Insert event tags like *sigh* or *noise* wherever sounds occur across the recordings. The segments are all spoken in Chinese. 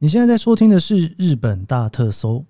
你现在在收听的是日本大特搜，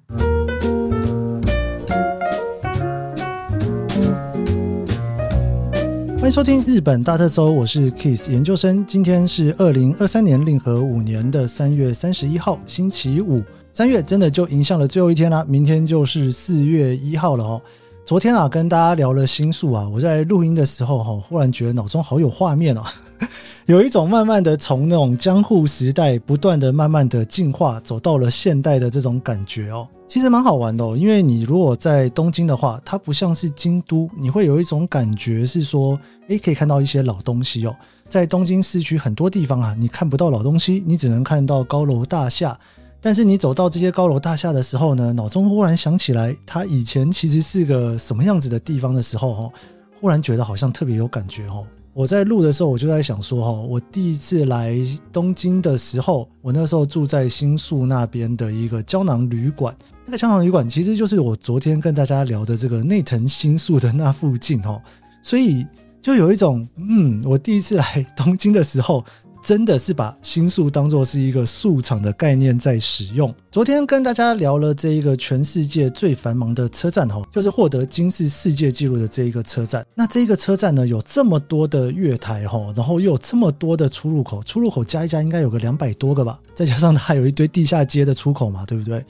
欢迎收听日本大特搜，我是 Kiss 研究生。今天是二零二三年令和五年的三月三十一号，星期五。三月真的就迎向了最后一天了，明天就是四月一号了哦。昨天啊，跟大家聊了新宿啊，我在录音的时候哈，忽然觉得脑中好有画面哦。*laughs* 有一种慢慢的从那种江户时代不断的慢慢的进化，走到了现代的这种感觉哦，其实蛮好玩的哦。因为你如果在东京的话，它不像是京都，你会有一种感觉是说，诶，可以看到一些老东西哦。在东京市区很多地方啊，你看不到老东西，你只能看到高楼大厦。但是你走到这些高楼大厦的时候呢，脑中忽然想起来，它以前其实是个什么样子的地方的时候，哦，忽然觉得好像特别有感觉哦。我在录的时候，我就在想说，哈，我第一次来东京的时候，我那时候住在新宿那边的一个胶囊旅馆。那个胶囊旅馆其实就是我昨天跟大家聊的这个内藤新宿的那附近，哈，所以就有一种，嗯，我第一次来东京的时候。真的是把新宿当做是一个宿场的概念在使用。昨天跟大家聊了这一个全世界最繁忙的车站哈，就是获得今世世界纪录的这一个车站。那这一个车站呢，有这么多的月台哈，然后又有这么多的出入口，出入口加一加应该有个两百多个吧，再加上它还有一堆地下街的出口嘛，对不对？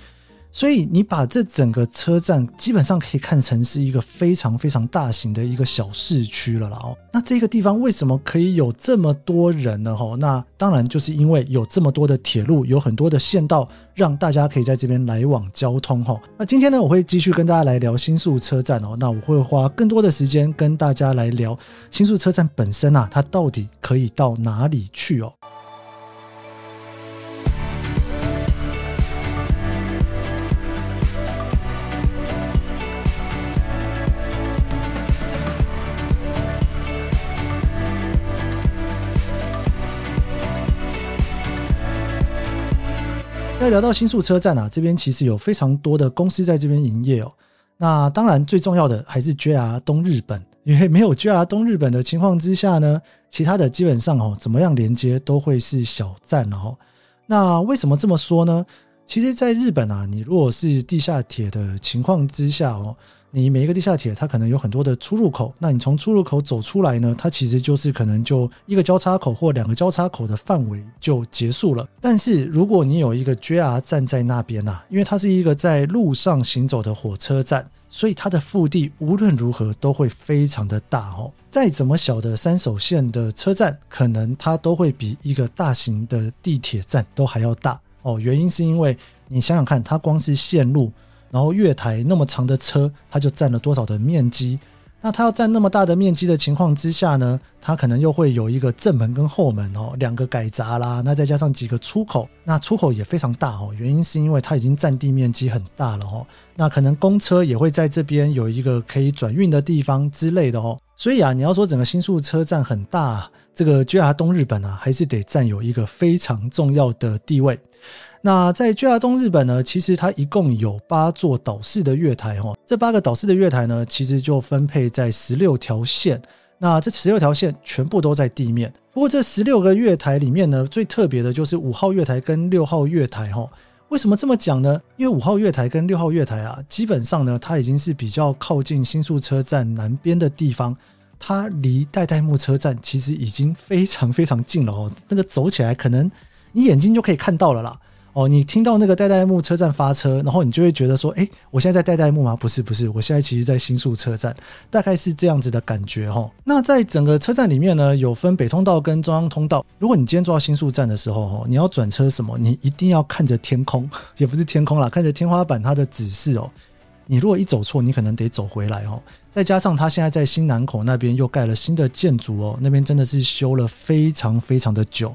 所以你把这整个车站基本上可以看成是一个非常非常大型的一个小市区了啦哦。那这个地方为什么可以有这么多人呢？哈，那当然就是因为有这么多的铁路，有很多的线道，让大家可以在这边来往交通哈。那今天呢，我会继续跟大家来聊新宿车站哦。那我会花更多的时间跟大家来聊新宿车站本身啊，它到底可以到哪里去哦？在聊到新宿车站啊，这边其实有非常多的公司在这边营业哦。那当然最重要的还是 JR 东日本，因为没有 JR 东日本的情况之下呢，其他的基本上哦，怎么样连接都会是小站哦。那为什么这么说呢？其实，在日本啊，你如果是地下铁的情况之下哦。你每一个地下铁，它可能有很多的出入口。那你从出入口走出来呢，它其实就是可能就一个交叉口或两个交叉口的范围就结束了。但是如果你有一个 JR 站在那边呐，因为它是一个在路上行走的火车站，所以它的腹地无论如何都会非常的大哦。再怎么小的三手线的车站，可能它都会比一个大型的地铁站都还要大哦。原因是因为你想想看，它光是线路。然后月台那么长的车，它就占了多少的面积？那它要占那么大的面积的情况之下呢，它可能又会有一个正门跟后门哦，两个改闸啦，那再加上几个出口，那出口也非常大哦。原因是因为它已经占地面积很大了哦。那可能公车也会在这边有一个可以转运的地方之类的哦。所以啊，你要说整个新宿车站很大，这个 JR 东日本啊，还是得占有一个非常重要的地位。那在 JR 东日本呢，其实它一共有八座岛式的月台哈，这八个岛式的月台呢，其实就分配在十六条线。那这十六条线全部都在地面。不过这十六个月台里面呢，最特别的就是五号月台跟六号月台哈。为什么这么讲呢？因为五号月台跟六号月台啊，基本上呢，它已经是比较靠近新宿车站南边的地方，它离代代木车站其实已经非常非常近了哦。*laughs* 那个走起来可能你眼睛就可以看到了啦。哦，你听到那个代代木车站发车，然后你就会觉得说，诶，我现在在代代木吗？不是，不是，我现在其实在新宿车站，大概是这样子的感觉哈。那在整个车站里面呢，有分北通道跟中央通道。如果你今天坐到新宿站的时候，哦你要转车什么，你一定要看着天空，*laughs* 也不是天空啦，看着天花板它的指示哦。你如果一走错，你可能得走回来哦。再加上他现在在新南口那边又盖了新的建筑哦，那边真的是修了非常非常的久。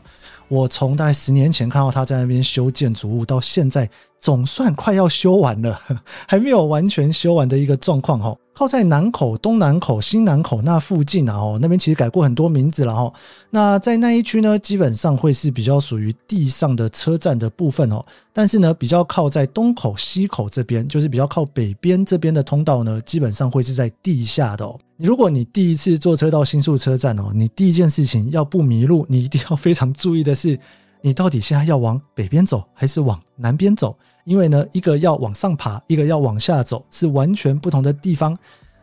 我从大概十年前看到他在那边修建筑物，到现在总算快要修完了，*laughs* 还没有完全修完的一个状况哈。靠在南口、东南口、新南口那附近啊，哦，那边其实改过很多名字了哈。那在那一区呢，基本上会是比较属于地上的车站的部分哦。但是呢，比较靠在东口、西口这边，就是比较靠北边这边的通道呢，基本上会是在地下的哦。如果你第一次坐车到新宿车站哦，你第一件事情要不迷路，你一定要非常注意的是，你到底现在要往北边走还是往南边走？因为呢，一个要往上爬，一个要往下走，是完全不同的地方。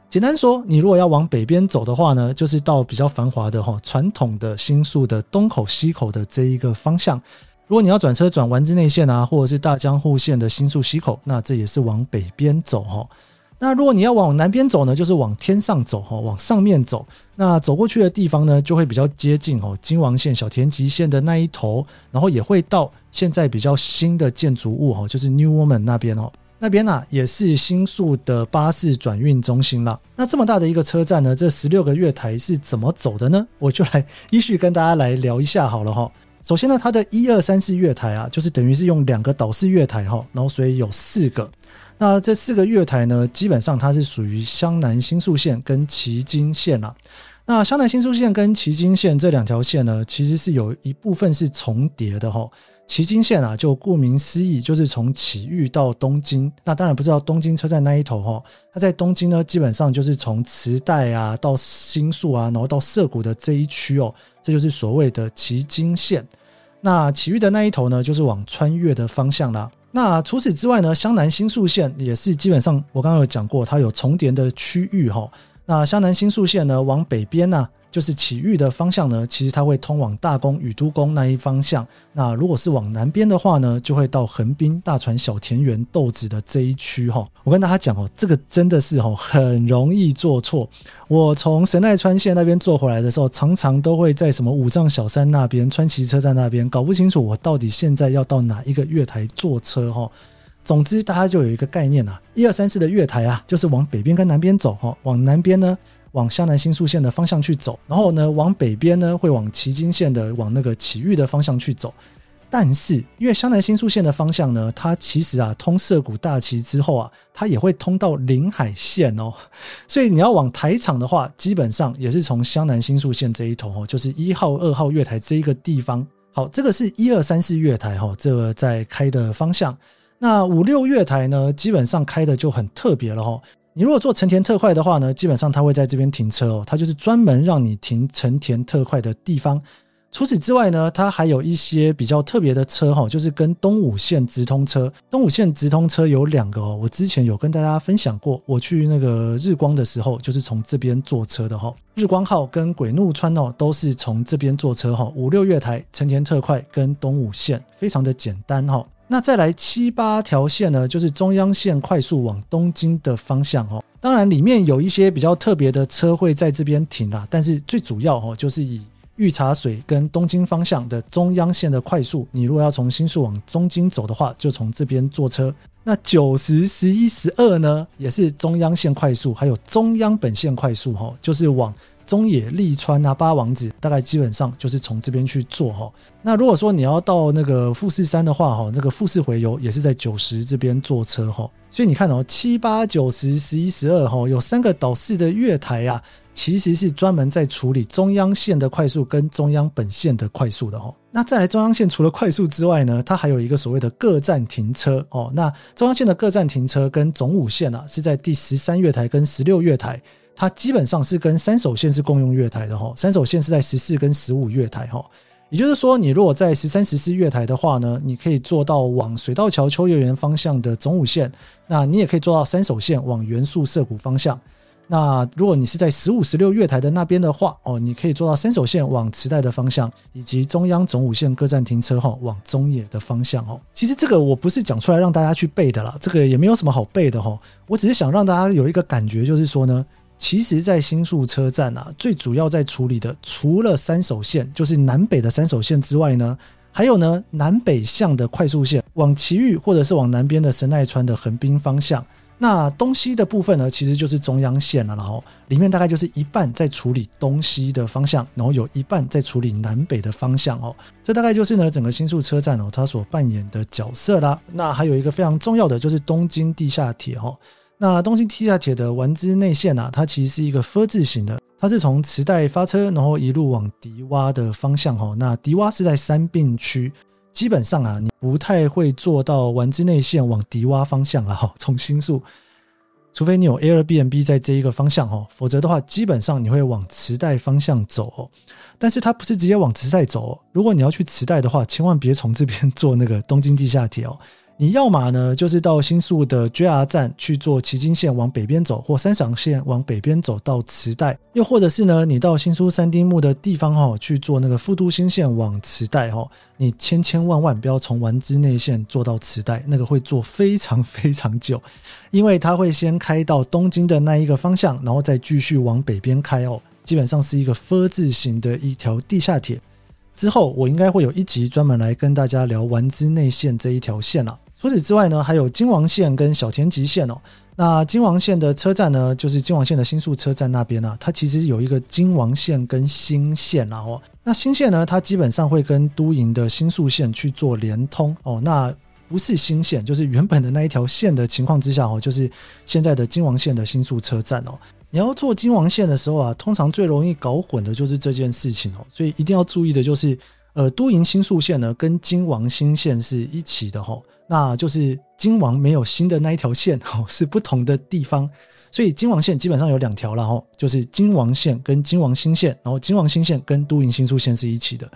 简单说，你如果要往北边走的话呢，就是到比较繁华的哈传统的新宿的东口、西口的这一个方向。如果你要转车转丸之内线啊，或者是大江户线的新宿西口，那这也是往北边走哈。那如果你要往南边走呢，就是往天上走哈，往上面走。那走过去的地方呢，就会比较接近哦，京王线、小田急线的那一头，然后也会到现在比较新的建筑物哈，就是 New Woman 那边哦，那边呢也是新宿的巴士转运中心了。那这么大的一个车站呢，这十六个月台是怎么走的呢？我就来依序跟大家来聊一下好了哈。首先呢，它的一二三四月台啊，就是等于是用两个岛式月台哈，然后所以有四个。那这四个月台呢，基本上它是属于湘南新宿线跟埼京线啦。那湘南新宿线跟埼京线这两条线呢，其实是有一部分是重叠的哈。埼京线啊，就顾名思义，就是从崎玉到东京。那当然不知道东京车站那一头哈，它在东京呢，基本上就是从池袋啊到新宿啊，然后到涩谷的这一区哦，这就是所谓的埼京线。那崎玉的那一头呢，就是往穿越的方向啦。那除此之外呢，湘南新宿线也是基本上，我刚刚有讲过，它有重叠的区域哈。那湘南新宿线呢，往北边呢，就是埼玉的方向呢，其实它会通往大宫、宇都宫那一方向。那如果是往南边的话呢，就会到横滨、大船、小田园、豆子的这一区哈。我跟大家讲哦，这个真的是哦，很容易做错。我从神奈川线那边坐回来的时候，常常都会在什么五藏小山那边、川崎车站那边搞不清楚我到底现在要到哪一个月台坐车哈。总之，大家就有一个概念啊，一二三四的月台啊，就是往北边跟南边走哈。往南边呢，往湘南新宿线的方向去走，然后呢，往北边呢，会往埼京线的往那个崎玉的方向去走。但是，因为湘南新宿线的方向呢，它其实啊，通涩谷大崎之后啊，它也会通到临海线哦。所以你要往台场的话，基本上也是从湘南新宿线这一头哦，就是一号、二号月台这一个地方。好，这个是一二三四月台哈，这个在开的方向。那五六月台呢，基本上开的就很特别了哈。你如果坐成田特快的话呢，基本上它会在这边停车哦，它就是专门让你停成田特快的地方。除此之外呢，它还有一些比较特别的车哈，就是跟东武线直通车。东武线直通车有两个哦，我之前有跟大家分享过，我去那个日光的时候，就是从这边坐车的哈。日光号跟鬼怒川哦，都是从这边坐车哈。五六月台成田特快跟东武线非常的简单哈。那再来七八条线呢，就是中央线快速往东京的方向哦。当然里面有一些比较特别的车会在这边停啦，但是最主要哦，就是以御茶水跟东京方向的中央线的快速，你如果要从新宿往东京走的话，就从这边坐车。那九十、十一、十二呢，也是中央线快速，还有中央本线快速，哈，就是往中野、立川啊、八王子，大概基本上就是从这边去坐，哈。那如果说你要到那个富士山的话，哈，那个富士回游也是在九十这边坐车，哈。所以你看哦，七八九十、十一、十二，哈，有三个岛式的月台啊。其实是专门在处理中央线的快速跟中央本线的快速的哦。那再来中央线除了快速之外呢，它还有一个所谓的各站停车哦。那中央线的各站停车跟总武线啊是在第十三月台跟十六月台，它基本上是跟三手线是共用月台的哈。三手线是在十四跟十五月台哈。也就是说，你如果在十三、十四月台的话呢，你可以坐到往水道桥秋叶原方向的总武线，那你也可以坐到三手线往原宿涩谷方向。那如果你是在十五、十六月台的那边的话，哦，你可以坐到三手线往池袋的方向，以及中央总武线各站停车后往中野的方向哦。其实这个我不是讲出来让大家去背的啦，这个也没有什么好背的哈。我只是想让大家有一个感觉，就是说呢，其实，在新宿车站啊，最主要在处理的，除了三手线，就是南北的三手线之外呢，还有呢南北向的快速线，往埼玉或者是往南边的神奈川的横滨方向。那东西的部分呢，其实就是中央线了，然后里面大概就是一半在处理东西的方向，然后有一半在处理南北的方向哦。这大概就是呢整个新宿车站哦，它所扮演的角色啦。那还有一个非常重要的就是东京地下铁哦。那东京地下铁的丸之内线啊，它其实是一个 “F” 字形的，它是从池袋发车，然后一路往迪洼的方向哦。那迪洼是在三病区。基本上啊，你不太会坐到丸之内线往迪洼方向了哈。从新宿，除非你有 Airbnb 在这一个方向哦，否则的话，基本上你会往池袋方向走哦。但是它不是直接往池袋走哦，如果你要去池袋的话，千万别从这边坐那个东京地下铁哦。你要嘛呢，就是到新宿的 JR 站去坐埼京线往北边走，或三赏线往北边走到池袋；又或者是呢，你到新宿三丁目的地方哈，去坐那个副都心线往池袋哈。你千千万万不要从丸之内线坐到池袋，那个会坐非常非常久，因为它会先开到东京的那一个方向，然后再继续往北边开哦。基本上是一个 “F” 字形的一条地下铁。之后我应该会有一集专门来跟大家聊丸之内线这一条线了。除此之外呢，还有京王线跟小田急线哦。那京王线的车站呢，就是京王线的新宿车站那边呢，它其实有一个京王线跟新线啦哦。那新线呢，它基本上会跟都营的新宿线去做连通哦。那不是新线，就是原本的那一条线的情况之下哦，就是现在的京王线的新宿车站哦。你要坐京王线的时候啊，通常最容易搞混的就是这件事情哦，所以一定要注意的就是。呃，都营新宿线呢，跟京王新线是一起的吼，那就是京王没有新的那一条线吼，*laughs* 是不同的地方，所以京王线基本上有两条了吼，就是京王线跟京王新线，然后京王新线跟都营新宿线是一起的。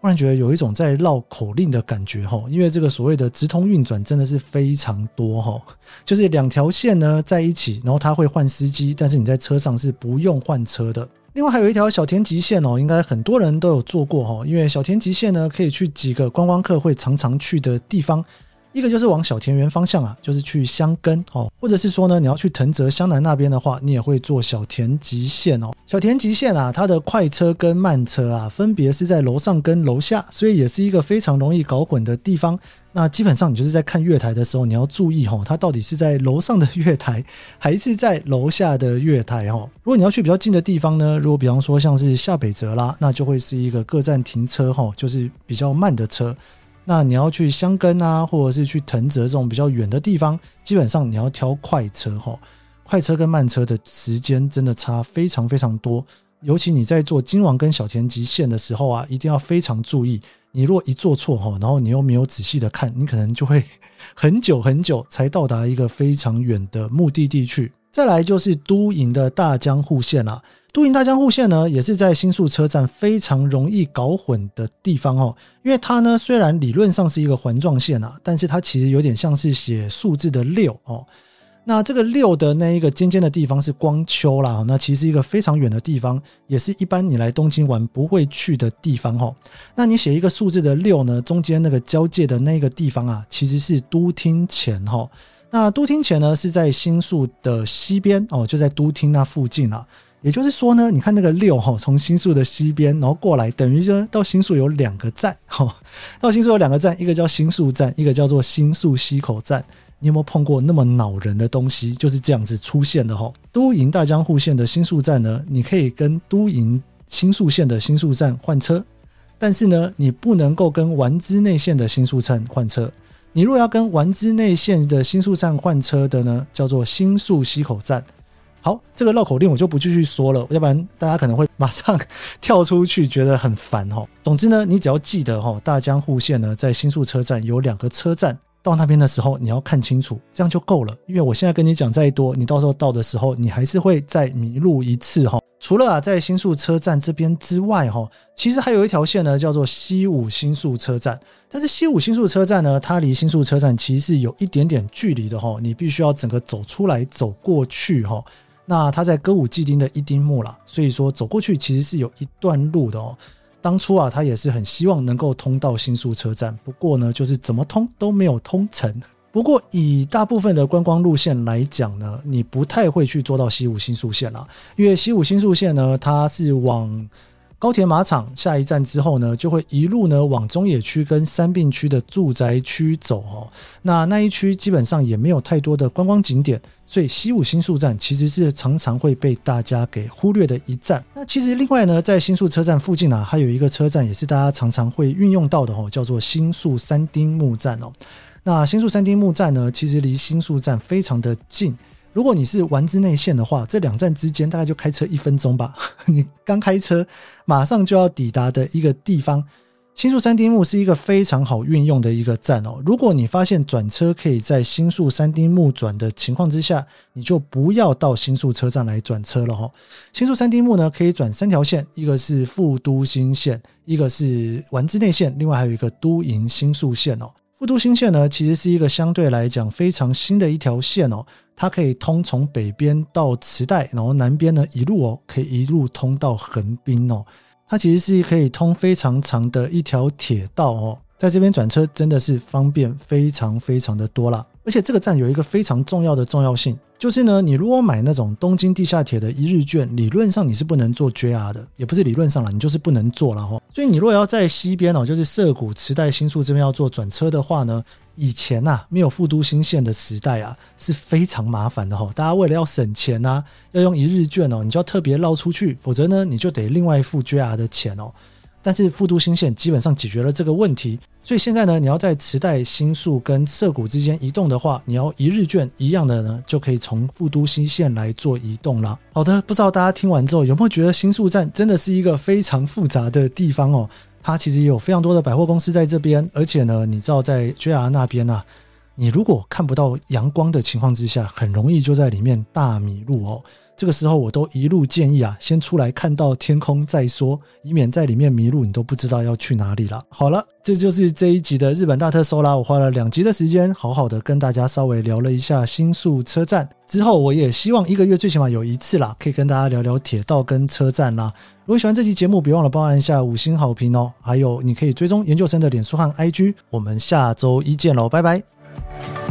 忽然觉得有一种在绕口令的感觉吼，因为这个所谓的直通运转真的是非常多吼，就是两条线呢在一起，然后它会换司机，但是你在车上是不用换车的。另外还有一条小田急线哦，应该很多人都有坐过哈，因为小田急线呢可以去几个观光客会常常去的地方，一个就是往小田园方向啊，就是去箱根哦，或者是说呢你要去藤泽湘南那边的话，你也会坐小田急线哦。小田急线啊，它的快车跟慢车啊，分别是在楼上跟楼下，所以也是一个非常容易搞混的地方。那基本上你就是在看月台的时候，你要注意哈，它到底是在楼上的月台还是在楼下的月台哈。如果你要去比较近的地方呢，如果比方说像是下北泽啦，那就会是一个各站停车哈，就是比较慢的车。那你要去箱根啊，或者是去藤泽这种比较远的地方，基本上你要挑快车哈。快车跟慢车的时间真的差非常非常多，尤其你在坐京王跟小田急线的时候啊，一定要非常注意。你如果一做错哈，然后你又没有仔细的看，你可能就会 *laughs* 很久很久才到达一个非常远的目的地去。再来就是都营的大江户线啦，都营大江户线呢，也是在新宿车站非常容易搞混的地方哦，因为它呢虽然理论上是一个环状线啊，但是它其实有点像是写数字的六哦。那这个六的那一个尖尖的地方是光丘啦，那其实一个非常远的地方，也是一般你来东京玩不会去的地方哈。那你写一个数字的六呢，中间那个交界的那个地方啊，其实是都厅前哈。那都厅前呢是在新宿的西边哦，就在都厅那附近啦。也就是说呢，你看那个六哈，从新宿的西边然后过来，等于就到新宿有两个站哈。到新宿有两个站，一个叫新宿站，一个叫做新宿西口站。你有没有碰过那么恼人的东西？就是这样子出现的哈。都营大江户线的新宿站呢，你可以跟都营新宿线的新宿站换车，但是呢，你不能够跟丸之内线的新宿站换车。你如果要跟丸之内线的新宿站换车的呢，叫做新宿西口站。好，这个绕口令我就不继续说了，要不然大家可能会马上跳 *laughs* 出去，觉得很烦哈。总之呢，你只要记得哈，大江户线呢，在新宿车站有两个车站。到那边的时候，你要看清楚，这样就够了。因为我现在跟你讲再多，你到时候到的时候，你还是会再迷路一次哈。除了啊，在新宿车站这边之外哈，其实还有一条线呢，叫做西武新宿车站。但是西武新宿车站呢，它离新宿车站其实是有一点点距离的哈，你必须要整个走出来走过去哈。那它在歌舞伎町的一丁目啦，所以说走过去其实是有一段路的哦。当初啊，他也是很希望能够通到新宿车站，不过呢，就是怎么通都没有通成。不过以大部分的观光路线来讲呢，你不太会去坐到西武新宿线啦，因为西武新宿线呢，它是往。高田马场下一站之后呢，就会一路呢往中野区跟三并区的住宅区走哦。那那一区基本上也没有太多的观光景点，所以西武新宿站其实是常常会被大家给忽略的一站。那其实另外呢，在新宿车站附近啊，还有一个车站也是大家常常会运用到的哦，叫做新宿三丁目站哦。那新宿三丁目站呢，其实离新宿站非常的近。如果你是丸之内线的话，这两站之间大概就开车一分钟吧。*laughs* 你刚开车马上就要抵达的一个地方，新宿三丁目是一个非常好运用的一个站哦。如果你发现转车可以在新宿三丁目转的情况之下，你就不要到新宿车站来转车了哈。新宿三丁目呢，可以转三条线，一个是副都心线，一个是丸之内线，另外还有一个都营新宿线哦。副都心线呢，其实是一个相对来讲非常新的一条线哦，它可以通从北边到池袋，然后南边呢一路哦，可以一路通到横滨哦。它其实是可以通非常长的一条铁道哦，在这边转车真的是方便非常非常的多啦。而且这个站有一个非常重要的重要性，就是呢，你如果买那种东京地下铁的一日券，理论上你是不能坐 JR 的，也不是理论上啦，你就是不能坐了哦。所以你如果要在西边哦，就是涩谷、池袋、新宿这边要做转车的话呢。以前呐、啊，没有副都新线的时代啊，是非常麻烦的哈。大家为了要省钱呐、啊，要用一日券哦，你就要特别绕出去，否则呢，你就得另外付 JR 的钱哦。但是副都新线基本上解决了这个问题，所以现在呢，你要在池袋、新宿跟涩谷之间移动的话，你要一日券一样的呢，就可以从副都新线来做移动了。好的，不知道大家听完之后有没有觉得新宿站真的是一个非常复杂的地方哦？它其实也有非常多的百货公司在这边，而且呢，你知道在 JR 那边啊，你如果看不到阳光的情况之下，很容易就在里面大迷路哦。这个时候，我都一路建议啊，先出来看到天空再说，以免在里面迷路，你都不知道要去哪里了。好了，这就是这一集的日本大特搜啦。我花了两集的时间，好好的跟大家稍微聊了一下新宿车站。之后，我也希望一个月最起码有一次啦，可以跟大家聊聊铁道跟车站啦。如果喜欢这期节目，别忘了帮我按下五星好评哦。还有，你可以追踪研究生的脸书和 IG。我们下周一见喽，拜拜。